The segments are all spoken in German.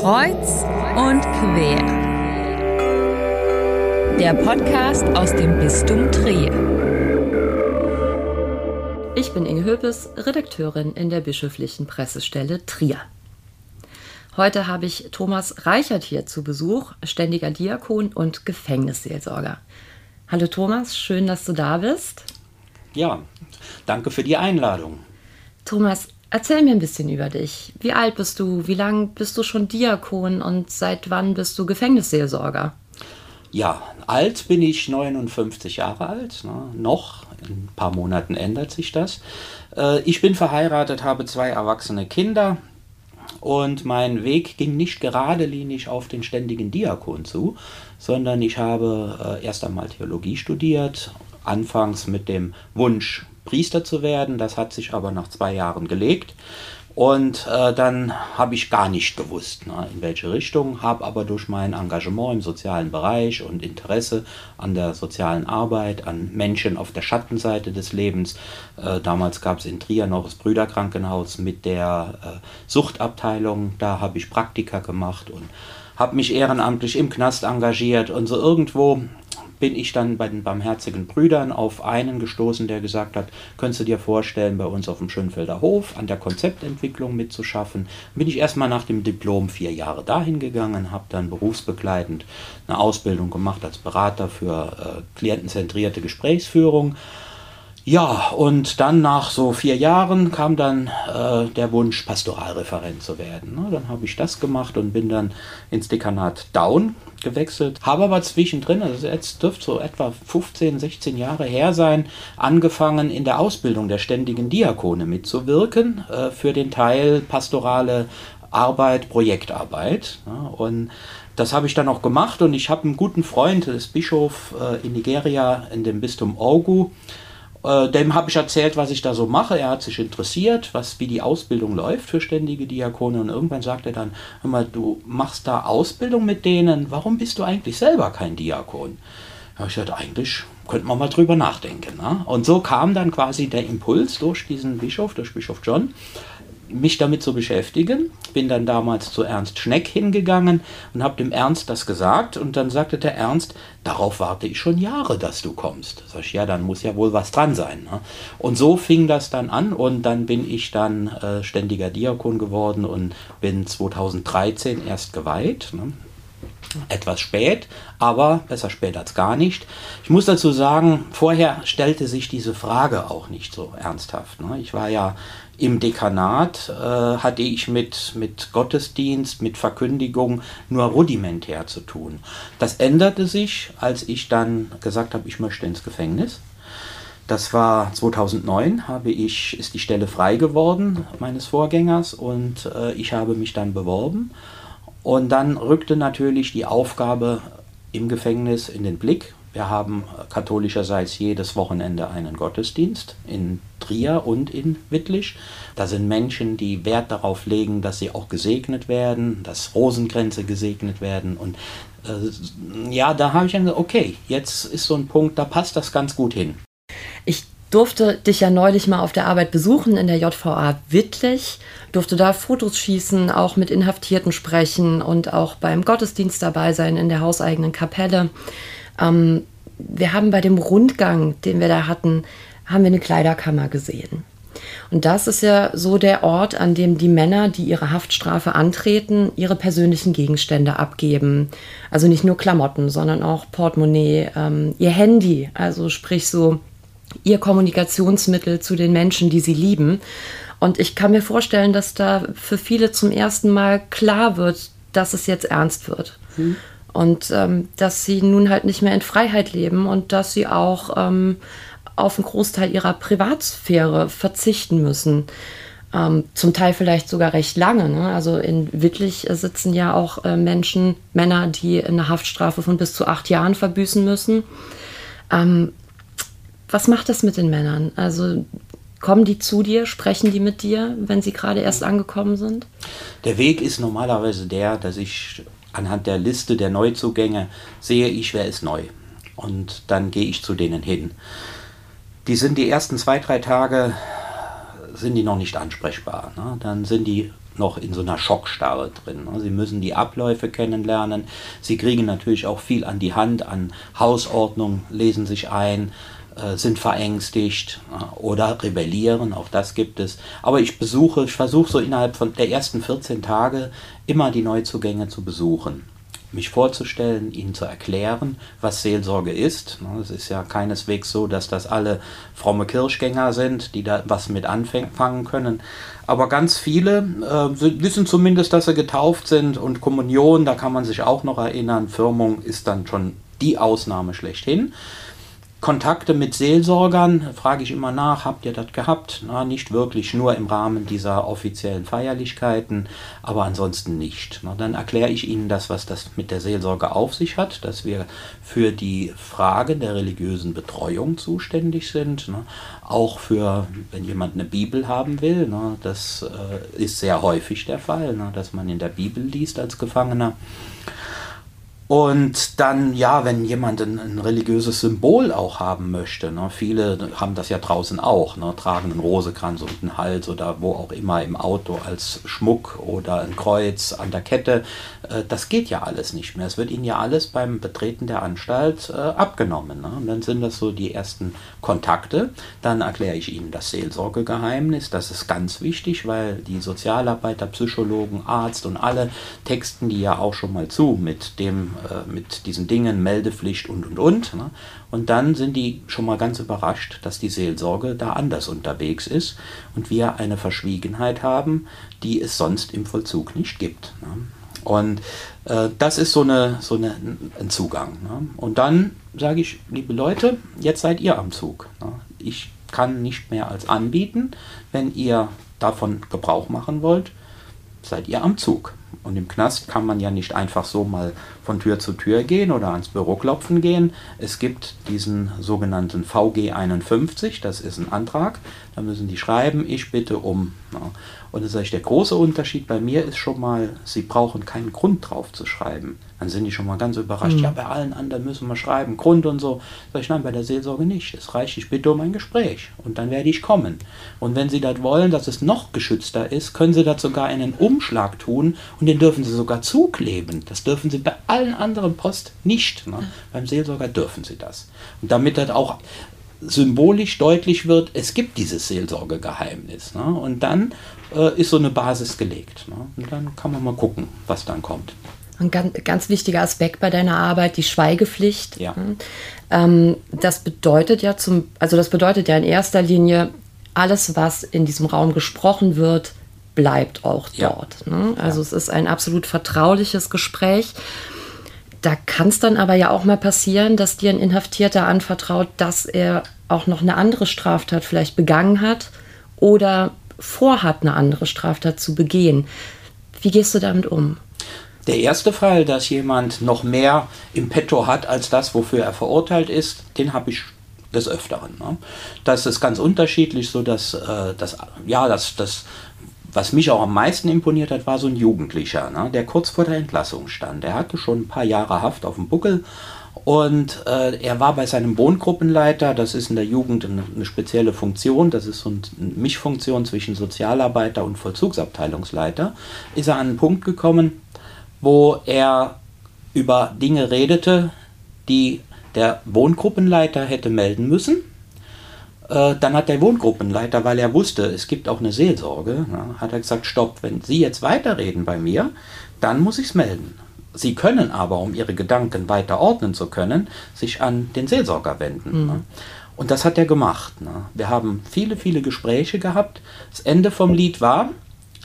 Kreuz und quer. Der Podcast aus dem Bistum Trier. Ich bin Inge Höpes, Redakteurin in der bischöflichen Pressestelle Trier. Heute habe ich Thomas Reichert hier zu Besuch, ständiger Diakon und Gefängnisseelsorger. Hallo Thomas, schön, dass du da bist. Ja, danke für die Einladung. Thomas, erzähl mir ein bisschen über dich. Wie alt bist du? Wie lange bist du schon Diakon und seit wann bist du Gefängnisseelsorger? Ja, alt bin ich 59 Jahre alt. Ne? Noch, in ein paar Monaten ändert sich das. Äh, ich bin verheiratet, habe zwei erwachsene Kinder. Und mein Weg ging nicht geradelinig auf den ständigen Diakon zu, sondern ich habe äh, erst einmal Theologie studiert, anfangs mit dem Wunsch, Priester zu werden. Das hat sich aber nach zwei Jahren gelegt. Und äh, dann habe ich gar nicht gewusst, ne, in welche Richtung, habe aber durch mein Engagement im sozialen Bereich und Interesse an der sozialen Arbeit, an Menschen auf der Schattenseite des Lebens, äh, damals gab es in Trier noch das Brüderkrankenhaus mit der äh, Suchtabteilung, da habe ich Praktika gemacht und habe mich ehrenamtlich im Knast engagiert und so irgendwo bin ich dann bei den Barmherzigen Brüdern auf einen gestoßen, der gesagt hat, könntest du dir vorstellen, bei uns auf dem Schönfelder Hof an der Konzeptentwicklung mitzuschaffen. Bin ich erstmal nach dem Diplom vier Jahre dahin gegangen, habe dann berufsbegleitend eine Ausbildung gemacht als Berater für äh, klientenzentrierte Gesprächsführung. Ja, und dann nach so vier Jahren kam dann äh, der Wunsch, Pastoralreferent zu werden. Ne? Dann habe ich das gemacht und bin dann ins Dekanat Down gewechselt. Habe aber zwischendrin, also jetzt dürfte so etwa 15, 16 Jahre her sein, angefangen in der Ausbildung der ständigen Diakone mitzuwirken äh, für den Teil pastorale Arbeit, Projektarbeit. Ja? Und das habe ich dann auch gemacht und ich habe einen guten Freund, das Bischof äh, in Nigeria in dem Bistum Ogu, äh, dem habe ich erzählt, was ich da so mache. Er hat sich interessiert, was, wie die Ausbildung läuft für ständige Diakone. Und irgendwann sagt er dann, hör mal, du machst da Ausbildung mit denen, warum bist du eigentlich selber kein Diakon? Ja, ich sagte, eigentlich könnte man mal drüber nachdenken. Ne? Und so kam dann quasi der Impuls durch diesen Bischof, durch Bischof John, mich damit zu beschäftigen. Bin dann damals zu Ernst Schneck hingegangen und habe dem Ernst das gesagt. Und dann sagte der Ernst, darauf warte ich schon Jahre, dass du kommst. Sag ich, ja, dann muss ja wohl was dran sein. Ne? Und so fing das dann an und dann bin ich dann äh, ständiger Diakon geworden und bin 2013 erst geweiht. Ne? etwas spät, aber besser spät als gar nicht. Ich muss dazu sagen, vorher stellte sich diese Frage auch nicht so ernsthaft. Ne? Ich war ja im Dekanat äh, hatte ich mit, mit Gottesdienst, mit Verkündigung nur rudimentär zu tun. Das änderte sich, als ich dann gesagt habe, ich möchte ins Gefängnis. Das war 2009, habe ich, ist die Stelle frei geworden meines Vorgängers und äh, ich habe mich dann beworben. Und dann rückte natürlich die Aufgabe im Gefängnis in den Blick. Wir haben katholischerseits jedes Wochenende einen Gottesdienst in Trier und in Wittlich. Da sind Menschen, die Wert darauf legen, dass sie auch gesegnet werden, dass Rosenkränze gesegnet werden. Und äh, ja, da habe ich dann gesagt, okay, jetzt ist so ein Punkt, da passt das ganz gut hin. Ich durfte dich ja neulich mal auf der Arbeit besuchen in der JVA Wittlich, durfte da Fotos schießen, auch mit Inhaftierten sprechen und auch beim Gottesdienst dabei sein in der hauseigenen Kapelle. Ähm, wir haben bei dem Rundgang, den wir da hatten, haben wir eine Kleiderkammer gesehen. Und das ist ja so der Ort, an dem die Männer, die ihre Haftstrafe antreten, ihre persönlichen Gegenstände abgeben. Also nicht nur Klamotten, sondern auch Portemonnaie, ähm, ihr Handy, also sprich so ihr Kommunikationsmittel zu den Menschen, die sie lieben. Und ich kann mir vorstellen, dass da für viele zum ersten Mal klar wird, dass es jetzt ernst wird. Mhm. Und ähm, dass sie nun halt nicht mehr in Freiheit leben und dass sie auch ähm, auf einen Großteil ihrer Privatsphäre verzichten müssen. Ähm, zum Teil vielleicht sogar recht lange. Ne? Also in Wittlich sitzen ja auch äh, Menschen, Männer, die eine Haftstrafe von bis zu acht Jahren verbüßen müssen. Ähm, was macht das mit den Männern? Also kommen die zu dir, sprechen die mit dir, wenn sie gerade erst angekommen sind? Der Weg ist normalerweise der, dass ich anhand der Liste der Neuzugänge sehe ich, wer ist neu. Und dann gehe ich zu denen hin. Die sind die ersten zwei, drei Tage sind die noch nicht ansprechbar. Ne? Dann sind die noch in so einer Schockstarre drin. Ne? Sie müssen die Abläufe kennenlernen. Sie kriegen natürlich auch viel an die Hand, an Hausordnung, lesen sich ein, sind verängstigt äh, oder rebellieren, auch das gibt es. Aber ich besuche, ich versuche so innerhalb von der ersten 14 Tage immer die Neuzugänge zu besuchen mich vorzustellen, ihnen zu erklären, was Seelsorge ist. Es ist ja keineswegs so, dass das alle fromme Kirchgänger sind, die da was mit anfangen können. Aber ganz viele äh, wissen zumindest, dass sie getauft sind und Kommunion, da kann man sich auch noch erinnern, Firmung ist dann schon die Ausnahme schlechthin. Kontakte mit Seelsorgern, frage ich immer nach, habt ihr das gehabt? Na, nicht wirklich, nur im Rahmen dieser offiziellen Feierlichkeiten, aber ansonsten nicht. Na, dann erkläre ich Ihnen das, was das mit der Seelsorge auf sich hat, dass wir für die Frage der religiösen Betreuung zuständig sind, na, auch für, wenn jemand eine Bibel haben will, das äh, ist sehr häufig der Fall, dass man in der Bibel liest als Gefangener. Und dann, ja, wenn jemand ein, ein religiöses Symbol auch haben möchte, ne, viele haben das ja draußen auch, ne, tragen einen Rosekranz um den Hals oder wo auch immer im Auto als Schmuck oder ein Kreuz an der Kette, äh, das geht ja alles nicht mehr. Es wird ihnen ja alles beim Betreten der Anstalt äh, abgenommen. Ne? Und dann sind das so die ersten Kontakte. Dann erkläre ich ihnen das Seelsorgegeheimnis, das ist ganz wichtig, weil die Sozialarbeiter, Psychologen, Arzt und alle texten die ja auch schon mal zu mit dem äh, mit diesen Dingen, Meldepflicht und und und. Ne? Und dann sind die schon mal ganz überrascht, dass die Seelsorge da anders unterwegs ist und wir eine Verschwiegenheit haben, die es sonst im Vollzug nicht gibt. Ne? Und äh, das ist so, eine, so eine, ein Zugang. Ne? Und dann sage ich, liebe Leute, jetzt seid ihr am Zug. Ne? Ich kann nicht mehr als anbieten. Wenn ihr davon Gebrauch machen wollt, seid ihr am Zug. Und im Knast kann man ja nicht einfach so mal von Tür zu Tür gehen oder ans Büro klopfen gehen. Es gibt diesen sogenannten VG 51, das ist ein Antrag. Da müssen die schreiben, ich bitte um. Und das ist der große Unterschied bei mir ist schon mal, sie brauchen keinen Grund drauf zu schreiben. Dann sind die schon mal ganz überrascht. Mhm. Ja, bei allen anderen müssen wir schreiben, Grund und so. Sag ich, nein, bei der Seelsorge nicht. Es reicht, ich bitte um ein Gespräch. Und dann werde ich kommen. Und wenn Sie das wollen, dass es noch geschützter ist, können Sie das sogar in einen Umschlag tun und den dürfen Sie sogar zukleben. Das dürfen Sie bei allen anderen Post nicht. Ne? Beim Seelsorger dürfen Sie das. Und damit das auch symbolisch deutlich wird, es gibt dieses Seelsorgegeheimnis. Ne? Und dann äh, ist so eine Basis gelegt. Ne? Und dann kann man mal gucken, was dann kommt. Ein ganz, ganz wichtiger Aspekt bei deiner Arbeit, die Schweigepflicht. Ja. Ähm, das bedeutet ja zum, also das bedeutet ja in erster Linie, alles, was in diesem Raum gesprochen wird, bleibt auch ja. dort. Ne? Also ja. es ist ein absolut vertrauliches Gespräch. Da kann es dann aber ja auch mal passieren, dass dir ein Inhaftierter anvertraut, dass er auch noch eine andere Straftat vielleicht begangen hat oder vorhat, eine andere Straftat zu begehen. Wie gehst du damit um? Der erste Fall, dass jemand noch mehr im Petto hat als das, wofür er verurteilt ist, den habe ich des Öfteren. Ne? Das ist ganz unterschiedlich, so dass, äh, das, ja, das, das was mich auch am meisten imponiert hat, war so ein Jugendlicher, ne, der kurz vor der Entlassung stand. Er hatte schon ein paar Jahre Haft auf dem Buckel und äh, er war bei seinem Wohngruppenleiter, das ist in der Jugend eine, eine spezielle Funktion, das ist so eine Mischfunktion zwischen Sozialarbeiter und Vollzugsabteilungsleiter, ist er an einen Punkt gekommen, wo er über Dinge redete, die der Wohngruppenleiter hätte melden müssen äh, dann hat der Wohngruppenleiter, weil er wusste, es gibt auch eine Seelsorge, na, hat er gesagt, stopp, wenn Sie jetzt weiterreden bei mir, dann muss ich es melden. Sie können aber, um Ihre Gedanken weiter ordnen zu können, sich an den Seelsorger wenden. Mhm. Und das hat er gemacht. Ne? Wir haben viele, viele Gespräche gehabt. Das Ende vom Lied war,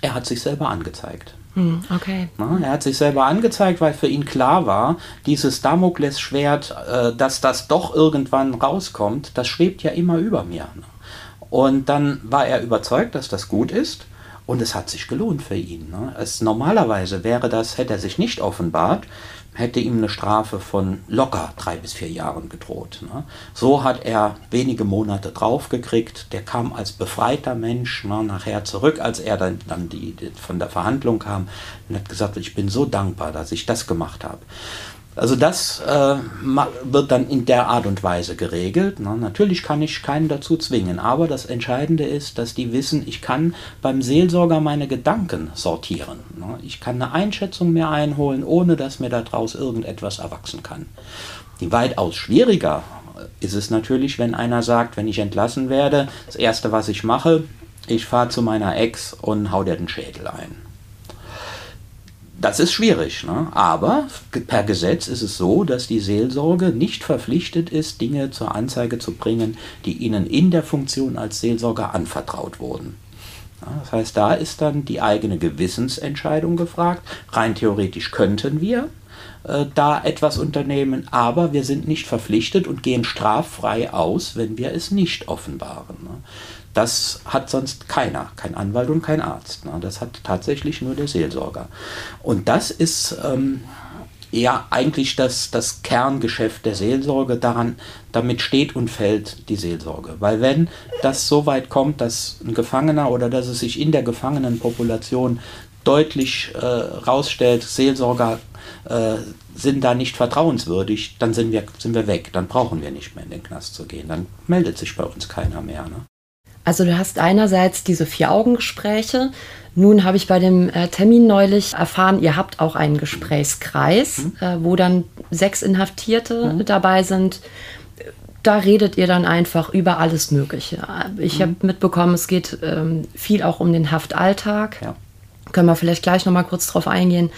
er hat sich selber angezeigt. Hm, okay. er hat sich selber angezeigt, weil für ihn klar war, dieses Damoklesschwert, äh, dass das doch irgendwann rauskommt, das schwebt ja immer über mir. Und dann war er überzeugt, dass das gut ist. Und es hat sich gelohnt für ihn. Ne? Es, normalerweise wäre das, hätte er sich nicht offenbart, hätte ihm eine Strafe von locker drei bis vier Jahren gedroht. Ne? So hat er wenige Monate draufgekriegt. Der kam als befreiter Mensch ne, nachher zurück, als er dann, dann die, die, von der Verhandlung kam und hat gesagt, ich bin so dankbar, dass ich das gemacht habe. Also das äh, wird dann in der Art und Weise geregelt. Na, natürlich kann ich keinen dazu zwingen, aber das Entscheidende ist, dass die wissen, ich kann beim Seelsorger meine Gedanken sortieren. Na, ich kann eine Einschätzung mehr einholen, ohne dass mir daraus irgendetwas erwachsen kann. Die weitaus schwieriger ist es natürlich, wenn einer sagt, wenn ich entlassen werde, das Erste, was ich mache, ich fahre zu meiner Ex und hau dir den Schädel ein. Das ist schwierig, ne? aber per Gesetz ist es so, dass die Seelsorge nicht verpflichtet ist, Dinge zur Anzeige zu bringen, die ihnen in der Funktion als Seelsorger anvertraut wurden. Das heißt, da ist dann die eigene Gewissensentscheidung gefragt. Rein theoretisch könnten wir, äh, da etwas unternehmen, aber wir sind nicht verpflichtet und gehen straffrei aus, wenn wir es nicht offenbaren. Ne? Das hat sonst keiner, kein Anwalt und kein Arzt. Ne? Das hat tatsächlich nur der Seelsorger. Und das ist ähm, ja eigentlich das, das Kerngeschäft der Seelsorge. Daran, damit steht und fällt die Seelsorge. Weil wenn das so weit kommt, dass ein Gefangener oder dass es sich in der Gefangenenpopulation deutlich äh, rausstellt, Seelsorger äh, sind da nicht vertrauenswürdig, dann sind wir, sind wir weg. Dann brauchen wir nicht mehr in den Knast zu gehen. Dann meldet sich bei uns keiner mehr. Ne? Also du hast einerseits diese Vier-Augen-Gespräche. Nun habe ich bei dem äh, Termin neulich erfahren, ihr habt auch einen Gesprächskreis, mhm. äh, wo dann sechs Inhaftierte mhm. dabei sind. Da redet ihr dann einfach über alles Mögliche. Ich mhm. habe mitbekommen, es geht ähm, viel auch um den Haftalltag. Ja. Können wir vielleicht gleich noch mal kurz drauf eingehen.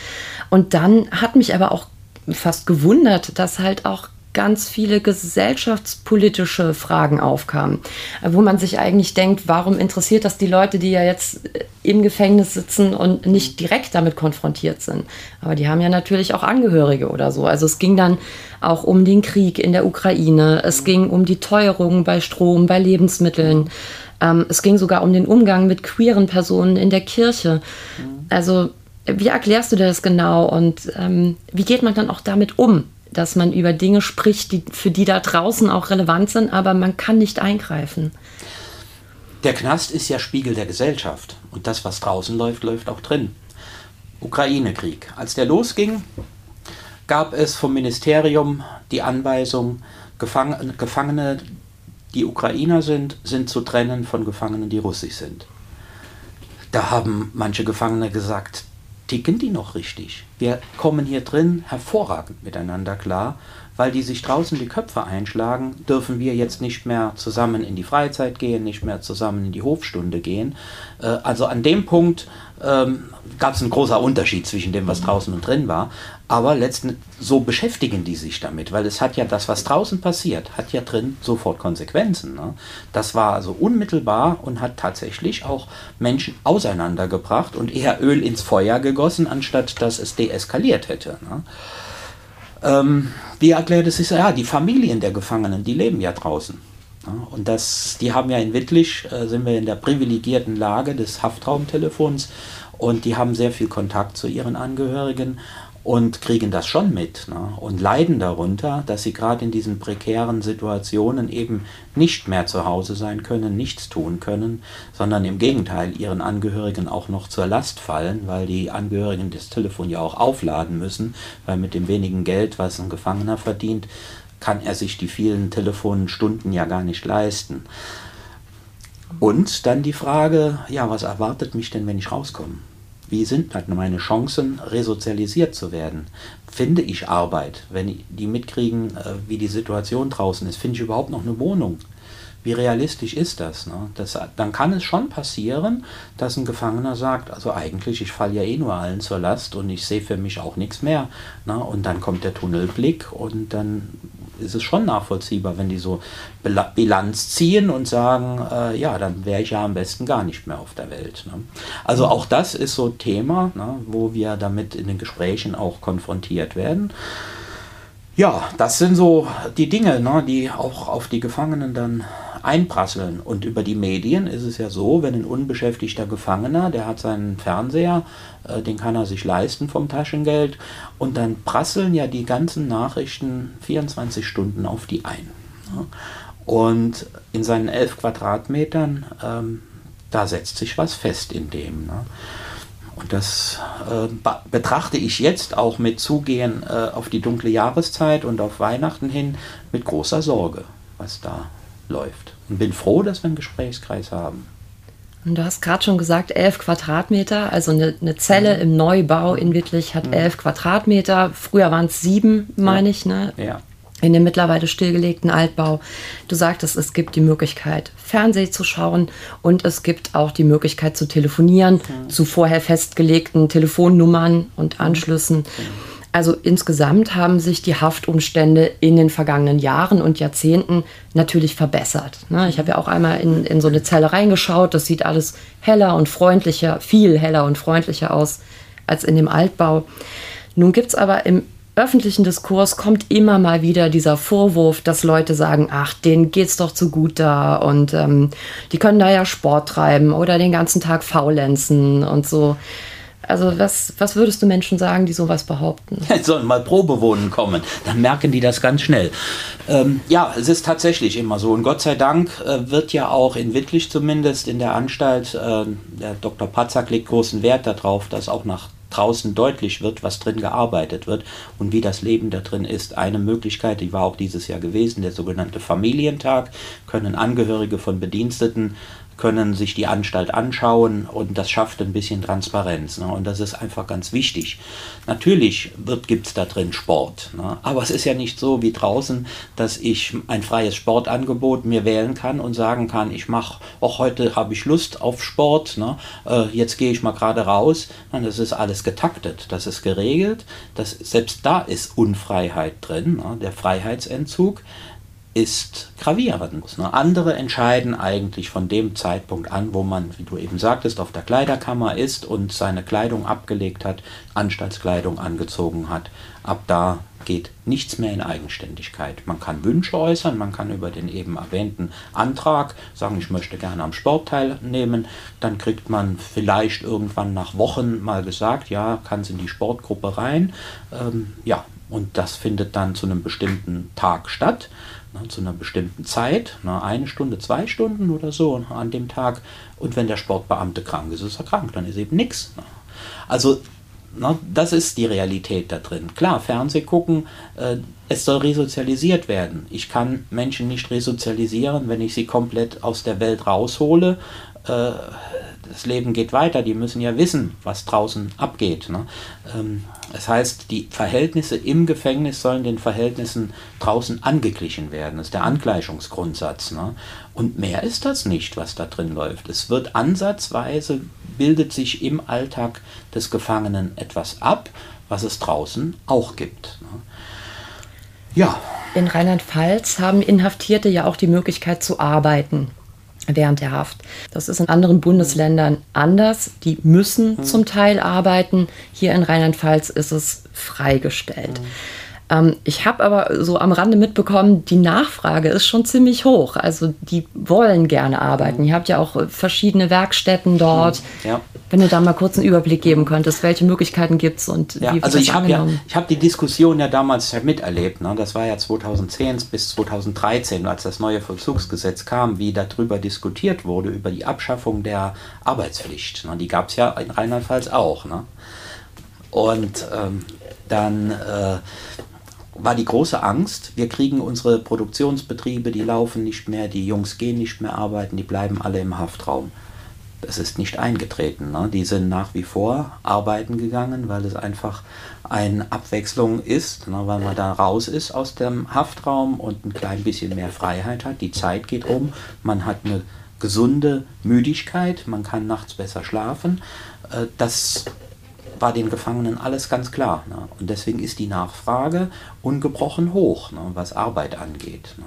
Und dann hat mich aber auch fast gewundert, dass halt auch ganz viele gesellschaftspolitische Fragen aufkamen, wo man sich eigentlich denkt, warum interessiert das die Leute, die ja jetzt im Gefängnis sitzen und nicht direkt damit konfrontiert sind. Aber die haben ja natürlich auch Angehörige oder so. Also es ging dann auch um den Krieg in der Ukraine, es ging um die Teuerung bei Strom, bei Lebensmitteln. Ähm, es ging sogar um den Umgang mit queeren Personen in der Kirche. Also wie erklärst du das genau und ähm, wie geht man dann auch damit um? Dass man über Dinge spricht, die für die da draußen auch relevant sind, aber man kann nicht eingreifen. Der Knast ist ja Spiegel der Gesellschaft und das, was draußen läuft, läuft auch drin. Ukraine-Krieg. Als der losging, gab es vom Ministerium die Anweisung, Gefangene, die Ukrainer sind, sind zu trennen von Gefangenen, die russisch sind. Da haben manche Gefangene gesagt, ticken die noch richtig? Wir kommen hier drin hervorragend miteinander klar, weil die sich draußen die Köpfe einschlagen, dürfen wir jetzt nicht mehr zusammen in die Freizeit gehen, nicht mehr zusammen in die Hofstunde gehen. Äh, also an dem Punkt ähm, gab es einen großen Unterschied zwischen dem, was draußen und drin war. Aber letzten so beschäftigen die sich damit, weil es hat ja das, was draußen passiert, hat ja drin sofort Konsequenzen. Ne? Das war also unmittelbar und hat tatsächlich auch Menschen auseinandergebracht und eher Öl ins Feuer gegossen, anstatt dass es deeskaliert hätte. Ne? Ähm, wie erklärt es sich? Ja, die Familien der Gefangenen, die leben ja draußen. Und das, die haben ja in Wittlich, äh, sind wir in der privilegierten Lage des Haftraumtelefons und die haben sehr viel Kontakt zu ihren Angehörigen und kriegen das schon mit ne? und leiden darunter, dass sie gerade in diesen prekären Situationen eben nicht mehr zu Hause sein können, nichts tun können, sondern im Gegenteil ihren Angehörigen auch noch zur Last fallen, weil die Angehörigen das Telefon ja auch aufladen müssen, weil mit dem wenigen Geld, was ein Gefangener verdient, kann er sich die vielen Telefonstunden ja gar nicht leisten. Und dann die Frage, ja, was erwartet mich denn, wenn ich rauskomme? wie sind halt meine Chancen, resozialisiert zu werden? Finde ich Arbeit? Wenn die mitkriegen, äh, wie die Situation draußen ist, finde ich überhaupt noch eine Wohnung? Wie realistisch ist das, ne? das? Dann kann es schon passieren, dass ein Gefangener sagt, also eigentlich, ich falle ja eh nur allen zur Last und ich sehe für mich auch nichts mehr. Ne? Und dann kommt der Tunnelblick und dann ist es schon nachvollziehbar, wenn die so Bilanz ziehen und sagen, äh, ja, dann wäre ich ja am besten gar nicht mehr auf der Welt. Ne? Also auch das ist so Thema, ne, wo wir damit in den Gesprächen auch konfrontiert werden. Ja, das sind so die Dinge, ne, die auch auf die Gefangenen dann einprasseln. Und über die Medien ist es ja so, wenn ein unbeschäftigter Gefangener, der hat seinen Fernseher, äh, den kann er sich leisten vom Taschengeld, und dann prasseln ja die ganzen Nachrichten 24 Stunden auf die ein. Ne? Und in seinen elf Quadratmetern, ähm, da setzt sich was fest in dem. Ne? Und das äh, betrachte ich jetzt auch mit Zugehen äh, auf die dunkle Jahreszeit und auf Weihnachten hin mit großer Sorge, was da läuft. Und bin froh, dass wir einen Gesprächskreis haben. Und du hast gerade schon gesagt, elf Quadratmeter, also eine, eine Zelle mhm. im Neubau in Wittlich hat mhm. elf Quadratmeter. Früher waren es sieben, meine ja. ich. Ne? Ja in dem mittlerweile stillgelegten Altbau. Du sagtest, es gibt die Möglichkeit, Fernsehen zu schauen und es gibt auch die Möglichkeit zu telefonieren mhm. zu vorher festgelegten Telefonnummern und. Anschlüssen. Mhm. Also insgesamt haben sich die Haftumstände in den vergangenen Jahren und Jahrzehnten natürlich verbessert. Ne? Ich habe ja auch einmal in, in so eine Zelle reingeschaut. Das sieht alles heller und freundlicher, viel heller und freundlicher aus als in dem Altbau. Nun gibt es aber im öffentlichen Diskurs kommt immer mal wieder dieser Vorwurf, dass Leute sagen, ach, denen geht's doch zu gut da und ähm, die können da ja Sport treiben oder den ganzen Tag faulenzen und so. Also was, was würdest du Menschen sagen, die sowas behaupten? Ja, sollen mal Probe wohnen kommen, dann merken die das ganz schnell. Ähm, ja, es ist tatsächlich immer so. Und Gott sei Dank äh, wird ja auch in Wittlich zumindest in der Anstalt, äh, der Dr. Patzak legt großen Wert darauf, dass auch nach draußen deutlich wird, was drin gearbeitet wird und wie das Leben da drin ist. Eine Möglichkeit, die war auch dieses Jahr gewesen, der sogenannte Familientag, können Angehörige von Bediensteten können sich die Anstalt anschauen und das schafft ein bisschen Transparenz. Ne? Und das ist einfach ganz wichtig. Natürlich gibt es da drin Sport, ne? aber es ist ja nicht so wie draußen, dass ich ein freies Sportangebot mir wählen kann und sagen kann, ich mache, auch heute habe ich Lust auf Sport, ne? äh, jetzt gehe ich mal gerade raus. Nein, das ist alles getaktet, das ist geregelt, das, selbst da ist Unfreiheit drin, ne? der Freiheitsentzug ist gravierend. Ne? Andere entscheiden eigentlich von dem Zeitpunkt an, wo man, wie du eben sagtest, auf der Kleiderkammer ist und seine Kleidung abgelegt hat, Anstaltskleidung angezogen hat. Ab da geht nichts mehr in Eigenständigkeit. Man kann Wünsche äußern, man kann über den eben erwähnten Antrag sagen, ich möchte gerne am Sport teilnehmen. Dann kriegt man vielleicht irgendwann nach Wochen mal gesagt, ja, kann es in die Sportgruppe rein. Ähm, ja, und das findet dann zu einem bestimmten Tag statt ne, zu einer bestimmten Zeit, ne, eine Stunde, zwei Stunden oder so an dem Tag. Und wenn der Sportbeamte krank ist, ist er krank, dann ist eben nichts. Ne. Also ne, das ist die Realität da drin. Klar, Fernseh gucken, äh, es soll resozialisiert werden. Ich kann Menschen nicht resozialisieren, wenn ich sie komplett aus der Welt raushole. Äh, das Leben geht weiter, die müssen ja wissen, was draußen abgeht. Ne? Ähm, das heißt, die Verhältnisse im Gefängnis sollen den Verhältnissen draußen angeglichen werden. Das ist der Angleichungsgrundsatz. Ne? Und mehr ist das nicht, was da drin läuft. Es wird ansatzweise, bildet sich im Alltag des Gefangenen etwas ab, was es draußen auch gibt. Ne? Ja. In Rheinland-Pfalz haben Inhaftierte ja auch die Möglichkeit zu arbeiten während der Haft. Das ist in anderen Bundesländern anders. Die müssen mhm. zum Teil arbeiten. Hier in Rheinland-Pfalz ist es freigestellt. Ähm, ich habe aber so am Rande mitbekommen, die Nachfrage ist schon ziemlich hoch. Also die wollen gerne arbeiten. Ihr habt ja auch äh, verschiedene Werkstätten dort. Ja. Wenn du da mal kurz einen Überblick geben könntest, welche Möglichkeiten gibt es und ja, wie Also ich habe ja, ich habe die Diskussion ja damals miterlebt. Ne? Das war ja 2010 bis 2013, als das neue Vollzugsgesetz kam, wie darüber diskutiert wurde, über die Abschaffung der Arbeitspflicht. Ne? Die gab es ja in Rheinland-Pfalz auch. Ne? Und ähm, dann äh, war die große Angst, wir kriegen unsere Produktionsbetriebe, die laufen nicht mehr, die Jungs gehen nicht mehr arbeiten, die bleiben alle im Haftraum. Das ist nicht eingetreten. Ne? Die sind nach wie vor arbeiten gegangen, weil es einfach eine Abwechslung ist, ne? weil man da raus ist aus dem Haftraum und ein klein bisschen mehr Freiheit hat. Die Zeit geht um, man hat eine gesunde Müdigkeit, man kann nachts besser schlafen. Äh, das war den Gefangenen alles ganz klar. Ne? Und deswegen ist die Nachfrage ungebrochen hoch, ne? was Arbeit angeht. Ne?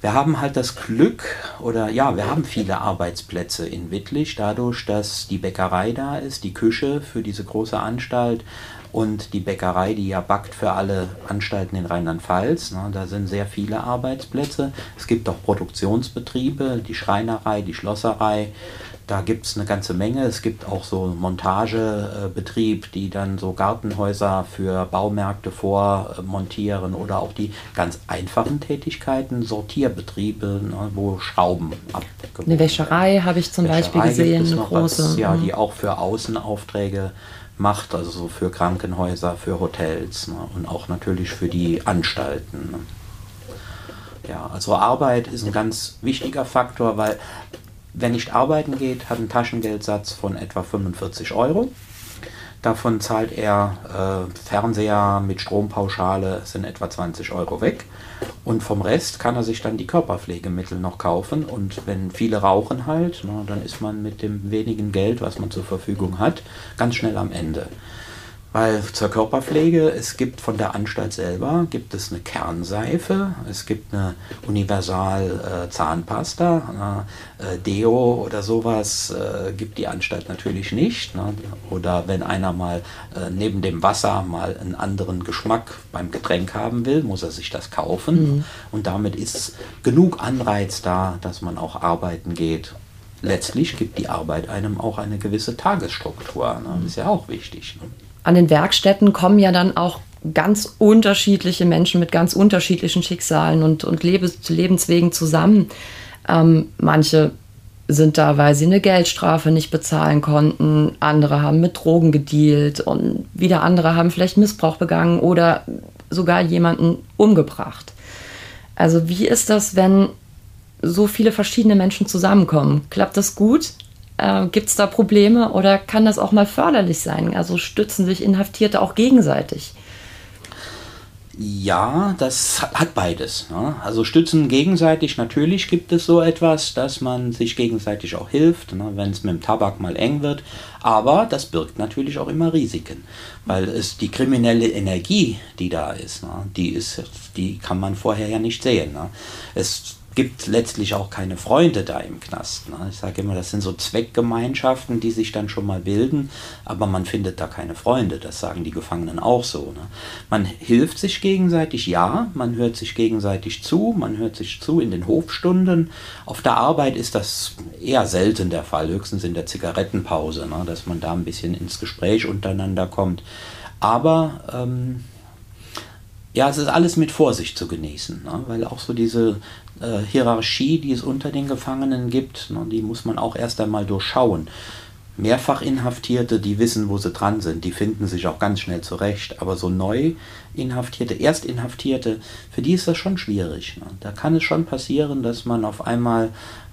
Wir haben halt das Glück, oder ja, wir haben viele Arbeitsplätze in Wittlich, dadurch, dass die Bäckerei da ist, die Küche für diese große Anstalt und die Bäckerei, die ja backt für alle Anstalten in Rheinland-Pfalz. Ne, da sind sehr viele Arbeitsplätze. Es gibt auch Produktionsbetriebe, die Schreinerei, die Schlosserei, da gibt es eine ganze Menge. Es gibt auch so Montagebetrieb, die dann so Gartenhäuser für Baumärkte vormontieren oder auch die ganz einfachen Tätigkeiten, Sortierbetriebe, ne, wo Schrauben abgebaut Eine Wäscherei habe ich zum Wäscherei Beispiel gesehen, eine große. Was, ja, die mhm. auch für Außenaufträge macht, also so für Krankenhäuser, für Hotels ne, und auch natürlich für die Anstalten. Ne. Ja, also Arbeit ist ein ganz wichtiger Faktor, weil Wer nicht arbeiten geht, hat einen Taschengeldsatz von etwa 45 Euro. Davon zahlt er äh, Fernseher mit Strompauschale, sind etwa 20 Euro weg. Und vom Rest kann er sich dann die Körperpflegemittel noch kaufen. Und wenn viele rauchen halt, na, dann ist man mit dem wenigen Geld, was man zur Verfügung hat, ganz schnell am Ende. Weil zur Körperpflege, es gibt von der Anstalt selber, gibt es eine Kernseife, es gibt eine Universal äh, Zahnpasta, äh, Deo oder sowas äh, gibt die Anstalt natürlich nicht. Ne? Oder wenn einer mal äh, neben dem Wasser mal einen anderen Geschmack beim Getränk haben will, muss er sich das kaufen. Mhm. Und damit ist genug Anreiz da, dass man auch arbeiten geht letztlich gibt die Arbeit einem auch eine gewisse Tagesstruktur. Ne? Das ist ja auch wichtig. Ne? An den Werkstätten kommen ja dann auch ganz unterschiedliche Menschen mit ganz unterschiedlichen Schicksalen und, und Lebens Lebenswegen zusammen. Ähm, manche sind da, weil sie eine Geldstrafe nicht bezahlen konnten. Andere haben mit Drogen gedealt und wieder andere haben vielleicht Missbrauch begangen oder sogar jemanden umgebracht. Also wie ist das, wenn so viele verschiedene Menschen zusammenkommen? Klappt das gut? Äh, Gibt es da Probleme oder kann das auch mal förderlich sein? Also stützen sich Inhaftierte auch gegenseitig? Ja, das hat beides. Ne? Also stützen gegenseitig, natürlich gibt es so etwas, dass man sich gegenseitig auch hilft, ne? wenn es mit dem Tabak mal eng wird. Aber das birgt natürlich auch immer Risiken, weil es die kriminelle Energie, die da ist, ne? die ist, die kann man vorher ja nicht sehen. Es gibt letztlich auch keine Freunde da im Knast. Ne? Ich sage immer, das sind so Zweckgemeinschaften, die sich dann schon mal bilden, aber man findet da keine Freunde. Das sagen die Gefangenen auch so. Ne? Man hilft sich gegenseitig, ja, man hört sich gegenseitig zu, man hört sich zu in den Hofstunden. Auf der Arbeit ist das eher selten der Fall, höchstens in der Zigarettenpause, ne? dass man da ein bisschen ins Gespräch untereinander kommt. Aber ähm, ja, es ist alles mit Vorsicht zu genießen, ne? weil auch so diese Hierarchie, die es unter den Gefangenen gibt, ne, die muss man auch erst einmal durchschauen. Mehrfachinhaftierte, die wissen, wo sie dran sind, die finden sich auch ganz schnell zurecht. Aber so neu Inhaftierte, Erstinhaftierte, für die ist das schon schwierig. Ne? Da kann es schon passieren, dass man auf einmal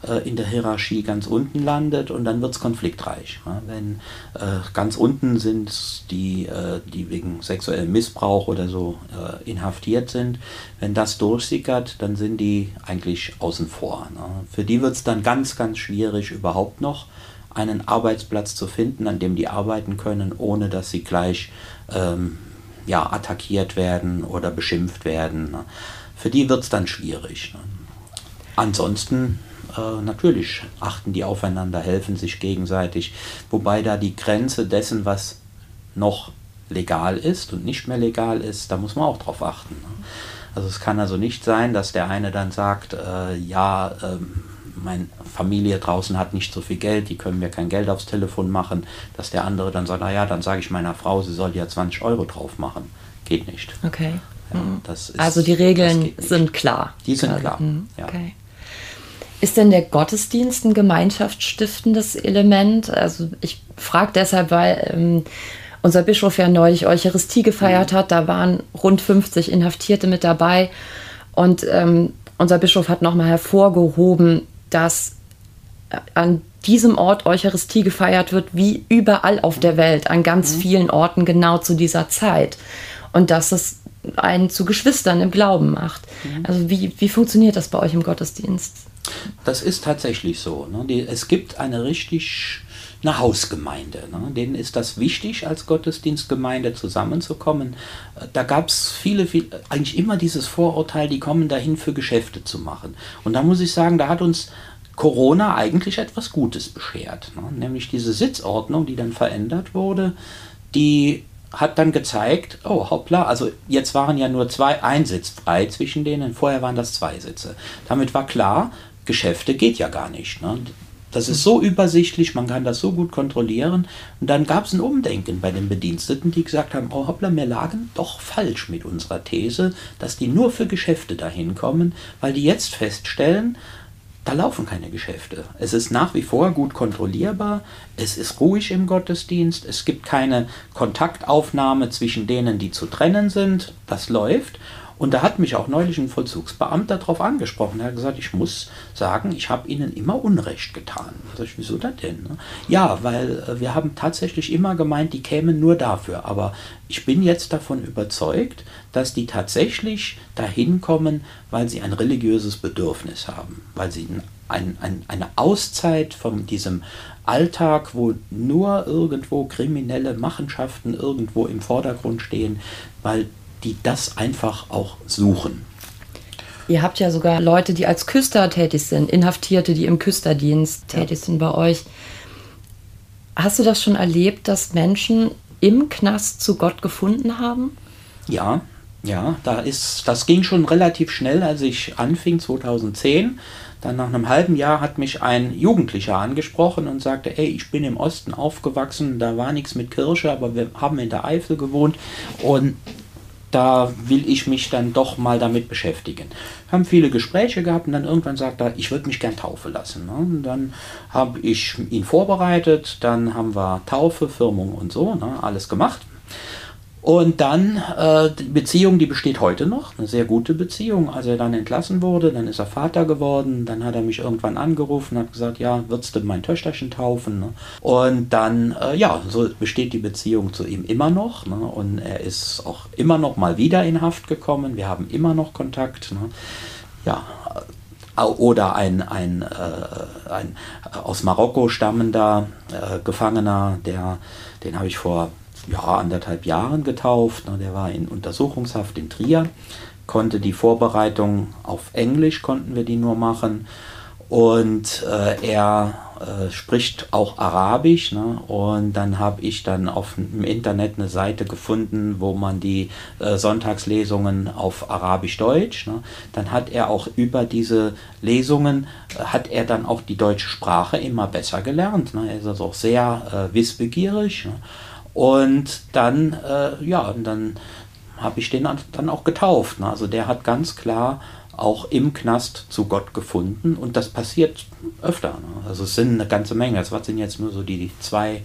äh, in der Hierarchie ganz unten landet und dann wird es konfliktreich. Ne? Wenn äh, ganz unten sind die, äh, die wegen sexuellem Missbrauch oder so äh, inhaftiert sind, wenn das durchsickert, dann sind die eigentlich außen vor. Ne? Für die wird es dann ganz, ganz schwierig überhaupt noch einen Arbeitsplatz zu finden, an dem die arbeiten können, ohne dass sie gleich ähm, ja, attackiert werden oder beschimpft werden. Für die wird es dann schwierig. Ne. Ansonsten äh, natürlich achten die aufeinander, helfen sich gegenseitig, wobei da die Grenze dessen, was noch legal ist und nicht mehr legal ist, da muss man auch drauf achten. Ne. Also es kann also nicht sein, dass der eine dann sagt, äh, ja, ähm, meine Familie draußen hat nicht so viel Geld, die können mir kein Geld aufs Telefon machen, dass der andere dann sagt, naja, dann sage ich meiner Frau, sie soll ja 20 Euro drauf machen. Geht nicht. Okay. Ja, mhm. ist, also die Regeln sind klar. Die sind klar. Mhm. Ja. Okay. Ist denn der Gottesdienst ein gemeinschaftsstiftendes Element? Also ich frage deshalb, weil ähm, unser Bischof ja neulich Eucharistie gefeiert mhm. hat. Da waren rund 50 Inhaftierte mit dabei. Und ähm, unser Bischof hat nochmal hervorgehoben, dass an diesem Ort Eucharistie gefeiert wird, wie überall auf der Welt, an ganz mhm. vielen Orten genau zu dieser Zeit. Und dass es einen zu Geschwistern im Glauben macht. Mhm. Also wie, wie funktioniert das bei euch im Gottesdienst? Das ist tatsächlich so. Ne? Die, es gibt eine richtig eine Hausgemeinde. Ne? Denen ist das wichtig, als Gottesdienstgemeinde zusammenzukommen. Da gab es viele, viele, eigentlich immer dieses Vorurteil, die kommen dahin für Geschäfte zu machen. Und da muss ich sagen, da hat uns Corona eigentlich etwas Gutes beschert. Ne? Nämlich diese Sitzordnung, die dann verändert wurde, die hat dann gezeigt, oh hoppla, also jetzt waren ja nur zwei, ein Sitz frei zwischen denen, vorher waren das zwei Sitze. Damit war klar, Geschäfte geht ja gar nicht. Ne? Das ist so übersichtlich, man kann das so gut kontrollieren. Und dann gab es ein Umdenken bei den Bediensteten, die gesagt haben, oh hoppla, wir lagen doch falsch mit unserer These, dass die nur für Geschäfte dahin kommen, weil die jetzt feststellen, da laufen keine Geschäfte. Es ist nach wie vor gut kontrollierbar, es ist ruhig im Gottesdienst, es gibt keine Kontaktaufnahme zwischen denen, die zu trennen sind, das läuft. Und da hat mich auch neulich ein Vollzugsbeamter darauf angesprochen. Er hat gesagt, ich muss sagen, ich habe Ihnen immer Unrecht getan. Da ich, wieso das denn? Ne? Ja, weil äh, wir haben tatsächlich immer gemeint, die kämen nur dafür. Aber ich bin jetzt davon überzeugt, dass die tatsächlich dahin kommen, weil sie ein religiöses Bedürfnis haben, weil sie ein, ein, eine Auszeit von diesem Alltag, wo nur irgendwo kriminelle Machenschaften irgendwo im Vordergrund stehen, weil die das einfach auch suchen. Ihr habt ja sogar Leute, die als Küster tätig sind, Inhaftierte, die im Küsterdienst ja. tätig sind bei euch. Hast du das schon erlebt, dass Menschen im Knast zu Gott gefunden haben? Ja, ja, da ist, das ging schon relativ schnell, als ich anfing 2010. Dann nach einem halben Jahr hat mich ein Jugendlicher angesprochen und sagte, ey, ich bin im Osten aufgewachsen, da war nichts mit Kirche, aber wir haben in der Eifel gewohnt und da will ich mich dann doch mal damit beschäftigen. Haben viele Gespräche gehabt und dann irgendwann sagt er, ich würde mich gern taufen lassen. Ne? Und dann habe ich ihn vorbereitet, dann haben wir Taufe, Firmung und so, ne? alles gemacht. Und dann äh, die Beziehung, die besteht heute noch, eine sehr gute Beziehung. Als er dann entlassen wurde, dann ist er Vater geworden, dann hat er mich irgendwann angerufen, hat gesagt, ja, würdest du mein Töchterchen taufen? Ne? Und dann, äh, ja, so besteht die Beziehung zu ihm immer noch. Ne? Und er ist auch immer noch mal wieder in Haft gekommen. Wir haben immer noch Kontakt. Ne? Ja, oder ein, ein, äh, ein aus Marokko stammender äh, Gefangener, der, den habe ich vor ja, anderthalb Jahren getauft. Ne, der war in Untersuchungshaft in Trier, konnte die Vorbereitung auf Englisch, konnten wir die nur machen. Und äh, er äh, spricht auch Arabisch. Ne? Und dann habe ich dann auf im Internet eine Seite gefunden, wo man die äh, Sonntagslesungen auf Arabisch-Deutsch. Ne? Dann hat er auch über diese Lesungen, äh, hat er dann auch die deutsche Sprache immer besser gelernt. Ne? Er ist also auch sehr äh, wissbegierig. Und dann, äh, ja, und dann habe ich den dann auch getauft. Ne? Also der hat ganz klar auch im Knast zu Gott gefunden und das passiert öfter. Ne? Also es sind eine ganze Menge. Das sind jetzt nur so die zwei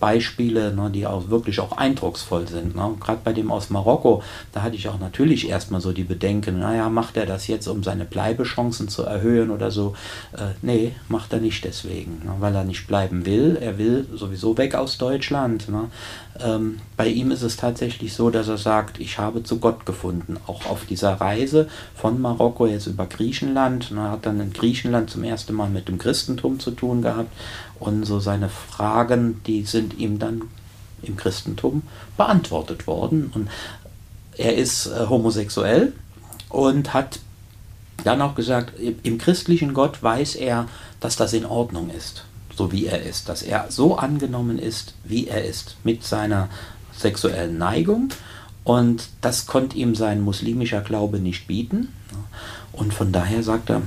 Beispiele, ne, die auch wirklich auch eindrucksvoll sind. Ne? Gerade bei dem aus Marokko, da hatte ich auch natürlich erstmal so die Bedenken, naja, macht er das jetzt, um seine Bleibechancen zu erhöhen oder so? Äh, nee, macht er nicht deswegen, ne? weil er nicht bleiben will. Er will sowieso weg aus Deutschland. Ne? Ähm, bei ihm ist es tatsächlich so, dass er sagt, ich habe zu Gott gefunden, auch auf dieser Reise von Marokko jetzt über Griechenland. Er hat dann in Griechenland zum ersten Mal mit dem Christentum zu tun gehabt und so seine Fragen, die sind ihm dann im Christentum beantwortet worden. Und er ist äh, homosexuell und hat dann auch gesagt, im christlichen Gott weiß er, dass das in Ordnung ist so wie er ist, dass er so angenommen ist, wie er ist, mit seiner sexuellen Neigung. Und das konnte ihm sein muslimischer Glaube nicht bieten. Und von daher sagt er,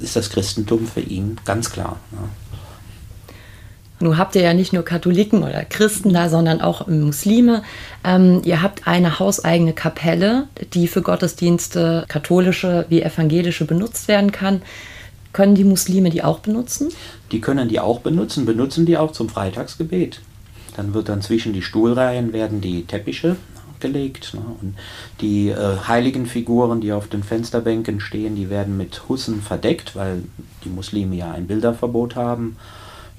ist das Christentum für ihn ganz klar. Nun habt ihr ja nicht nur Katholiken oder Christen da, sondern auch Muslime. Ähm, ihr habt eine hauseigene Kapelle, die für Gottesdienste, katholische wie evangelische, benutzt werden kann. Können die Muslime die auch benutzen? Die können die auch benutzen, benutzen die auch zum Freitagsgebet. Dann wird dann zwischen die Stuhlreihen werden die Teppiche gelegt. Ne? Und die äh, heiligen Figuren, die auf den Fensterbänken stehen, die werden mit Hussen verdeckt, weil die Muslime ja ein Bilderverbot haben.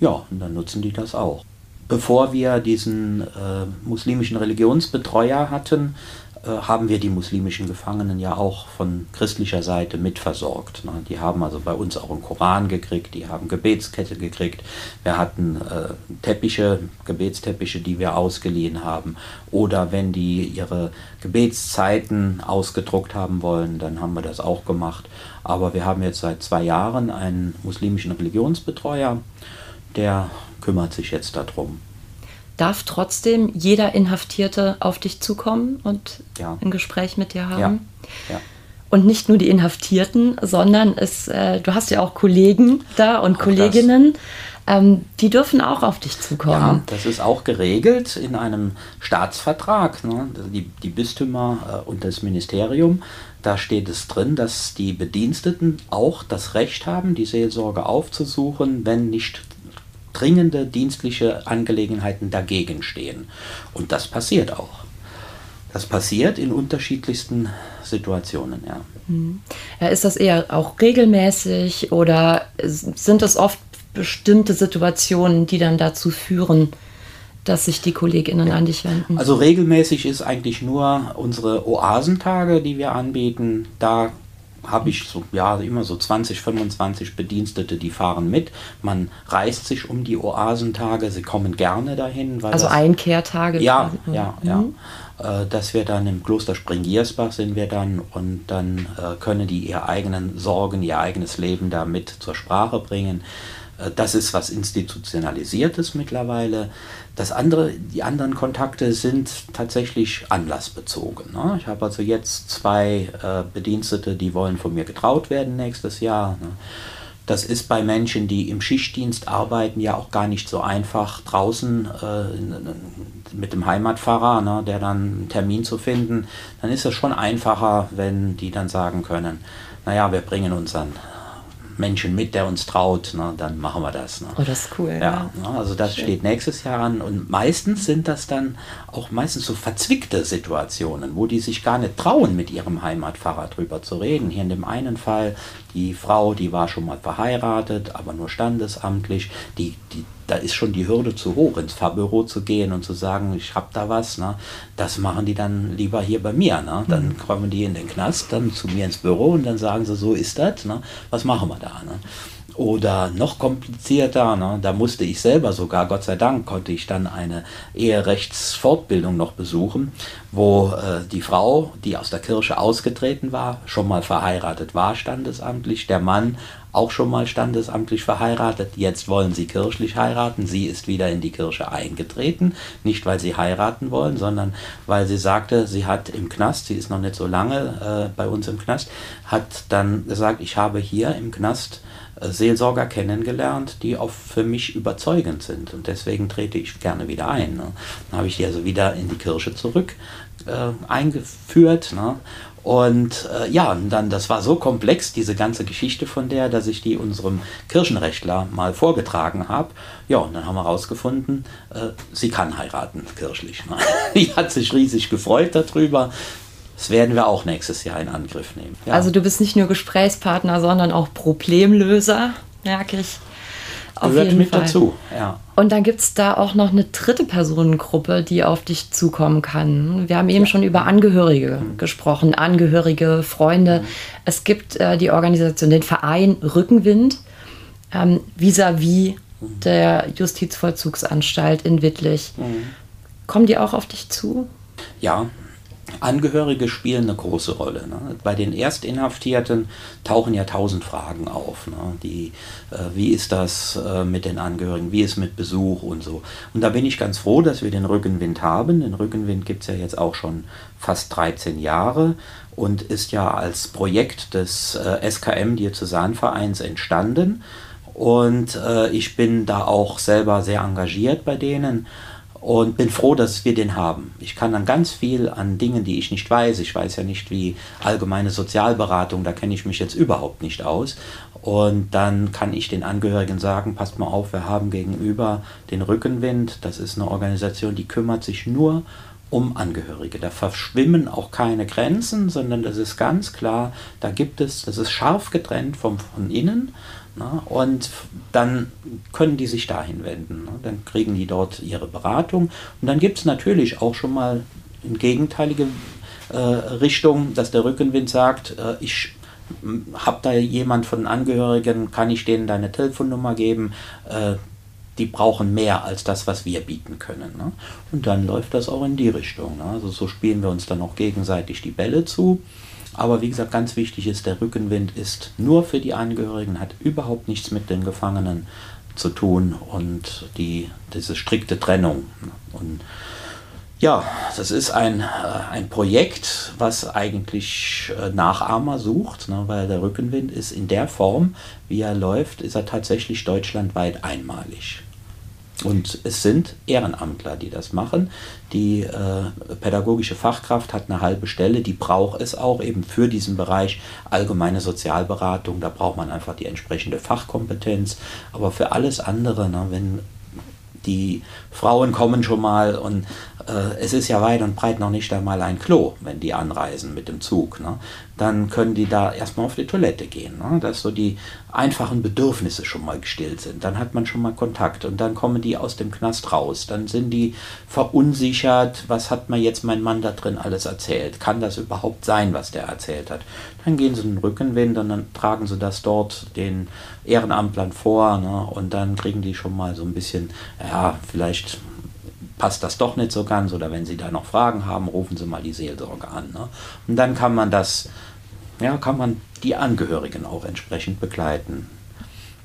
Ja, und dann nutzen die das auch. Bevor wir diesen äh, muslimischen Religionsbetreuer hatten, äh, haben wir die muslimischen Gefangenen ja auch von christlicher Seite mitversorgt. Ne? Die haben also bei uns auch einen Koran gekriegt, die haben Gebetskette gekriegt. Wir hatten äh, Teppiche, Gebetsteppiche, die wir ausgeliehen haben. Oder wenn die ihre Gebetszeiten ausgedruckt haben wollen, dann haben wir das auch gemacht. Aber wir haben jetzt seit zwei Jahren einen muslimischen Religionsbetreuer, der kümmert sich jetzt darum darf trotzdem jeder Inhaftierte auf dich zukommen und ja. ein Gespräch mit dir haben. Ja. Ja. Und nicht nur die Inhaftierten, sondern es, äh, du hast ja auch Kollegen da und auch Kolleginnen. Ähm, die dürfen auch auf dich zukommen. Ja, das ist auch geregelt in einem Staatsvertrag. Ne? Die, die Bistümer äh, und das Ministerium, da steht es drin, dass die Bediensteten auch das Recht haben, die Seelsorge aufzusuchen, wenn nicht dringende dienstliche Angelegenheiten dagegen stehen. Und das passiert auch. Das passiert in unterschiedlichsten Situationen, ja. Mhm. ja. Ist das eher auch regelmäßig oder sind es oft bestimmte Situationen, die dann dazu führen, dass sich die KollegInnen ja. an dich wenden? Also regelmäßig ist eigentlich nur unsere Oasentage, die wir anbieten. Da habe ich so, ja, immer so 20, 25 Bedienstete, die fahren mit. Man reist sich um die Oasentage, sie kommen gerne dahin. also das, Einkehrtage? Ja, ja, ja. Mhm. Äh, dass wir dann im Kloster Springiersbach sind wir dann und dann äh, können die ihre eigenen Sorgen, ihr eigenes Leben da mit zur Sprache bringen. Äh, das ist was Institutionalisiertes mittlerweile. Das andere, die anderen Kontakte sind tatsächlich anlassbezogen. Ne? Ich habe also jetzt zwei äh, Bedienstete, die wollen von mir getraut werden nächstes Jahr. Ne? Das ist bei Menschen, die im Schichtdienst arbeiten, ja auch gar nicht so einfach draußen äh, mit dem Heimatpfarrer, ne, der dann einen Termin zu finden. Dann ist es schon einfacher, wenn die dann sagen können, naja, wir bringen unseren Menschen mit, der uns traut, ne, dann machen wir das. Ne. Oh, das ist cool. Ja, ja. Ne, also das Schön. steht nächstes Jahr an und meistens sind das dann auch meistens so verzwickte Situationen, wo die sich gar nicht trauen, mit ihrem Heimatpfarrer drüber zu reden. Hier in dem einen Fall, die Frau, die war schon mal verheiratet, aber nur standesamtlich, die, die da ist schon die Hürde zu hoch, ins Fahrbüro zu gehen und zu sagen, ich habe da was. Ne? Das machen die dann lieber hier bei mir. Ne? Dann mhm. kommen die in den Knast, dann zu mir ins Büro und dann sagen sie, so ist das. Ne? Was machen wir da? Ne? Oder noch komplizierter, ne, da musste ich selber sogar, Gott sei Dank, konnte ich dann eine Eherechtsfortbildung noch besuchen, wo äh, die Frau, die aus der Kirche ausgetreten war, schon mal verheiratet war, standesamtlich, der Mann auch schon mal standesamtlich verheiratet, jetzt wollen sie kirchlich heiraten, sie ist wieder in die Kirche eingetreten, nicht weil sie heiraten wollen, sondern weil sie sagte, sie hat im Knast, sie ist noch nicht so lange äh, bei uns im Knast, hat dann gesagt, ich habe hier im Knast Seelsorger kennengelernt, die auch für mich überzeugend sind und deswegen trete ich gerne wieder ein. Ne? Dann habe ich die also wieder in die Kirche zurück äh, eingeführt ne? Und äh, ja, und dann, das war so komplex, diese ganze Geschichte von der, dass ich die unserem Kirchenrechtler mal vorgetragen habe. Ja, und dann haben wir herausgefunden, äh, sie kann heiraten, kirchlich. Ne? Die hat sich riesig gefreut darüber. Das werden wir auch nächstes Jahr in Angriff nehmen. Ja. Also du bist nicht nur Gesprächspartner, sondern auch Problemlöser, merke ich. Auf Gehört mit Fall. dazu, ja. Und dann gibt es da auch noch eine dritte Personengruppe, die auf dich zukommen kann. Wir haben eben ja. schon über Angehörige mhm. gesprochen, Angehörige, Freunde. Mhm. Es gibt äh, die Organisation, den Verein Rückenwind ähm, vis-à-vis mhm. der Justizvollzugsanstalt in Wittlich. Mhm. Kommen die auch auf dich zu? Ja, Angehörige spielen eine große Rolle. Ne? Bei den Erstinhaftierten tauchen ja tausend Fragen auf. Ne? Die, äh, wie ist das äh, mit den Angehörigen, wie ist mit Besuch und so. Und da bin ich ganz froh, dass wir den Rückenwind haben. Den Rückenwind gibt es ja jetzt auch schon fast 13 Jahre und ist ja als Projekt des äh, SKM Diözesanvereins entstanden. Und äh, ich bin da auch selber sehr engagiert bei denen und bin froh, dass wir den haben. Ich kann dann ganz viel an Dingen, die ich nicht weiß. Ich weiß ja nicht, wie allgemeine Sozialberatung, da kenne ich mich jetzt überhaupt nicht aus. Und dann kann ich den Angehörigen sagen, passt mal auf, wir haben gegenüber den Rückenwind. Das ist eine Organisation, die kümmert sich nur um Angehörige. Da verschwimmen auch keine Grenzen, sondern das ist ganz klar, da gibt es, das ist scharf getrennt vom, von innen na, und dann können die sich dahin wenden. Na, dann kriegen die dort ihre Beratung. Und dann gibt es natürlich auch schon mal in gegenteilige äh, Richtung, dass der Rückenwind sagt, äh, ich habe da jemand von Angehörigen, kann ich denen deine Telefonnummer geben? Äh, die brauchen mehr als das, was wir bieten können. Ne? Und dann läuft das auch in die Richtung. Ne? Also so spielen wir uns dann auch gegenseitig die Bälle zu. Aber wie gesagt, ganz wichtig ist, der Rückenwind ist nur für die Angehörigen, hat überhaupt nichts mit den Gefangenen zu tun und die, diese strikte Trennung. Und Ja, das ist ein, äh, ein Projekt, was eigentlich äh, Nachahmer sucht, ne, weil der Rückenwind ist in der Form, wie er läuft, ist er tatsächlich deutschlandweit einmalig. Und es sind Ehrenamtler, die das machen. Die äh, pädagogische Fachkraft hat eine halbe Stelle, die braucht es auch eben für diesen Bereich allgemeine Sozialberatung. Da braucht man einfach die entsprechende Fachkompetenz. Aber für alles andere, ne, wenn die Frauen kommen schon mal und es ist ja weit und breit noch nicht einmal ein Klo, wenn die anreisen mit dem Zug. Ne? Dann können die da erstmal auf die Toilette gehen, ne? dass so die einfachen Bedürfnisse schon mal gestillt sind. Dann hat man schon mal Kontakt und dann kommen die aus dem Knast raus. Dann sind die verunsichert, was hat mir jetzt mein Mann da drin alles erzählt? Kann das überhaupt sein, was der erzählt hat? Dann gehen sie in den Rückenwind und dann tragen sie das dort den Ehrenamtlern vor ne? und dann kriegen die schon mal so ein bisschen, ja, vielleicht passt das doch nicht so ganz oder wenn Sie da noch Fragen haben, rufen Sie mal die Seelsorge an. Ne? Und dann kann man das, ja, kann man die Angehörigen auch entsprechend begleiten.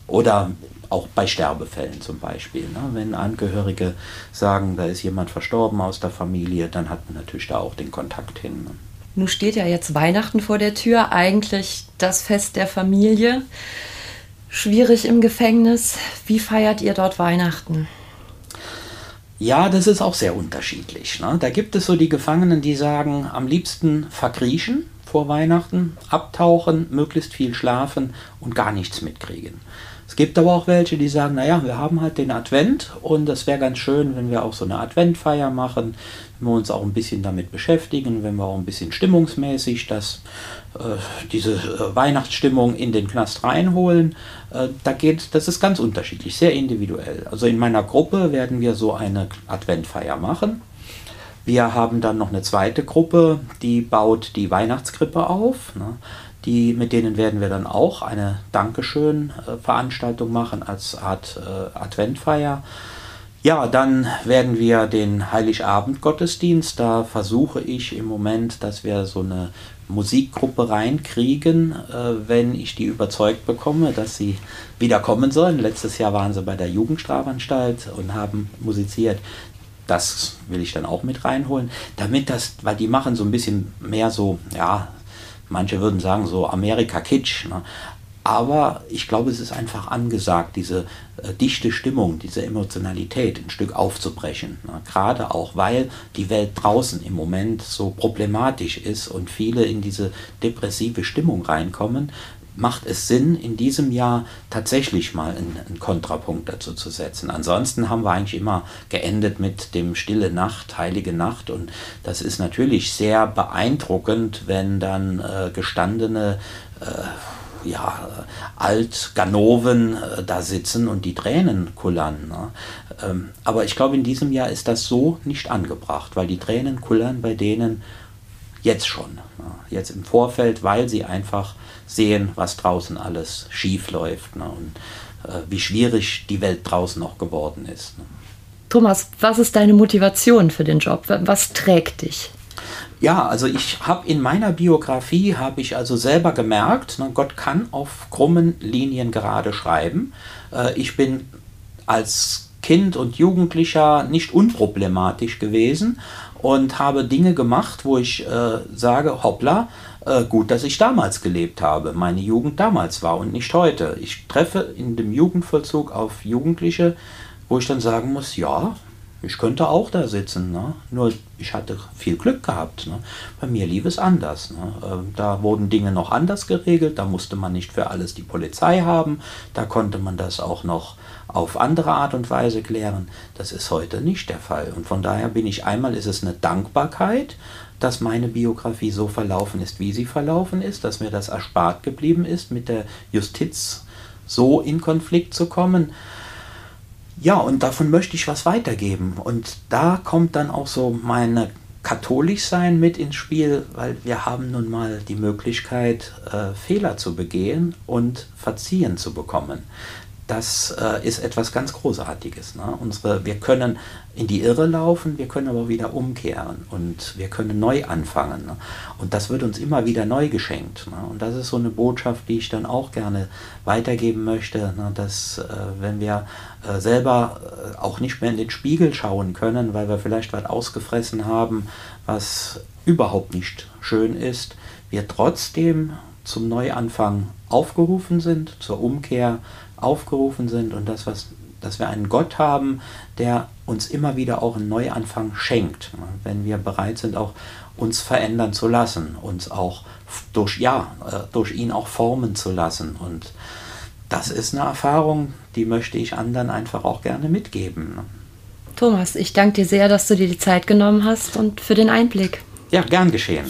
Oder auch bei Sterbefällen zum Beispiel. Ne? Wenn Angehörige sagen, da ist jemand verstorben aus der Familie, dann hat man natürlich da auch den Kontakt hin. Ne? Nun steht ja jetzt Weihnachten vor der Tür, eigentlich das Fest der Familie. Schwierig im Gefängnis. Wie feiert ihr dort Weihnachten? Ja, das ist auch sehr unterschiedlich. Ne? Da gibt es so die Gefangenen, die sagen, am liebsten verkriechen vor Weihnachten, abtauchen, möglichst viel schlafen und gar nichts mitkriegen. Es gibt aber auch welche, die sagen, naja, wir haben halt den Advent und es wäre ganz schön, wenn wir auch so eine Adventfeier machen, wenn wir uns auch ein bisschen damit beschäftigen, wenn wir auch ein bisschen stimmungsmäßig das, äh, diese äh, Weihnachtsstimmung in den Knast reinholen. Äh, da geht, das ist ganz unterschiedlich, sehr individuell. Also in meiner Gruppe werden wir so eine Adventfeier machen. Wir haben dann noch eine zweite Gruppe, die baut die Weihnachtskrippe auf. Ne? Die, mit denen werden wir dann auch eine Dankeschön-Veranstaltung machen als Art äh, Adventfeier. Ja, dann werden wir den Heiligabend-Gottesdienst. Da versuche ich im Moment, dass wir so eine Musikgruppe reinkriegen, äh, wenn ich die überzeugt bekomme, dass sie wieder kommen sollen. Letztes Jahr waren sie bei der Jugendstrafanstalt und haben musiziert. Das will ich dann auch mit reinholen, damit das, weil die machen so ein bisschen mehr so, ja, manche würden sagen so Amerika-Kitsch. Ne? Aber ich glaube, es ist einfach angesagt, diese äh, dichte Stimmung, diese Emotionalität ein Stück aufzubrechen. Ne? Gerade auch, weil die Welt draußen im Moment so problematisch ist und viele in diese depressive Stimmung reinkommen, macht es Sinn, in diesem Jahr tatsächlich mal einen, einen, Kontrapunkt dazu zu setzen. Ansonsten haben wir eigentlich immer geendet mit dem Stille Nacht, Heilige Nacht und das ist natürlich sehr beeindruckend, wenn dann äh, gestandene äh, ja, Altganoven äh, da sitzen und die Tränen kullern. Ne? Ähm, aber ich glaube, in diesem Jahr ist das so nicht angebracht, weil die Tränen kullern bei denen jetzt schon. Ne? Jetzt im Vorfeld, weil sie einfach sehen, was draußen alles schief läuft ne? und äh, wie schwierig die Welt draußen noch geworden ist. Ne? Thomas, was ist deine Motivation für den Job? Was trägt dich? Ja, also ich habe in meiner Biografie, habe ich also selber gemerkt, ne, Gott kann auf krummen Linien gerade schreiben. Äh, ich bin als Kind und Jugendlicher nicht unproblematisch gewesen und habe Dinge gemacht, wo ich äh, sage, hoppla, äh, gut, dass ich damals gelebt habe, meine Jugend damals war und nicht heute. Ich treffe in dem Jugendvollzug auf Jugendliche, wo ich dann sagen muss, ja, ich könnte auch da sitzen, ne? nur ich hatte viel Glück gehabt. Ne? Bei mir lief es anders. Ne? Ähm, da wurden Dinge noch anders geregelt, da musste man nicht für alles die Polizei haben, da konnte man das auch noch auf andere Art und Weise klären. Das ist heute nicht der Fall. Und von daher bin ich einmal, ist es eine Dankbarkeit, dass meine Biografie so verlaufen ist, wie sie verlaufen ist, dass mir das erspart geblieben ist, mit der Justiz so in Konflikt zu kommen. Ja, und davon möchte ich was weitergeben. Und da kommt dann auch so meine katholisch sein mit ins Spiel, weil wir haben nun mal die Möglichkeit, äh, Fehler zu begehen und verziehen zu bekommen. Das äh, ist etwas ganz Großartiges. Ne? Unsere, wir können in die Irre laufen, wir können aber wieder umkehren und wir können neu anfangen. Ne? Und das wird uns immer wieder neu geschenkt. Ne? Und das ist so eine Botschaft, die ich dann auch gerne weitergeben möchte, ne? dass äh, wenn wir äh, selber äh, auch nicht mehr in den Spiegel schauen können, weil wir vielleicht was ausgefressen haben, was überhaupt nicht schön ist, wir trotzdem zum Neuanfang aufgerufen sind, zur Umkehr aufgerufen sind und das, was, dass wir einen Gott haben, der uns immer wieder auch einen Neuanfang schenkt, wenn wir bereit sind, auch uns verändern zu lassen, uns auch durch, ja, äh, durch ihn auch formen zu lassen. Und das ist eine Erfahrung, die möchte ich anderen einfach auch gerne mitgeben. Thomas, ich danke dir sehr, dass du dir die Zeit genommen hast und für den Einblick. Ja, gern geschehen.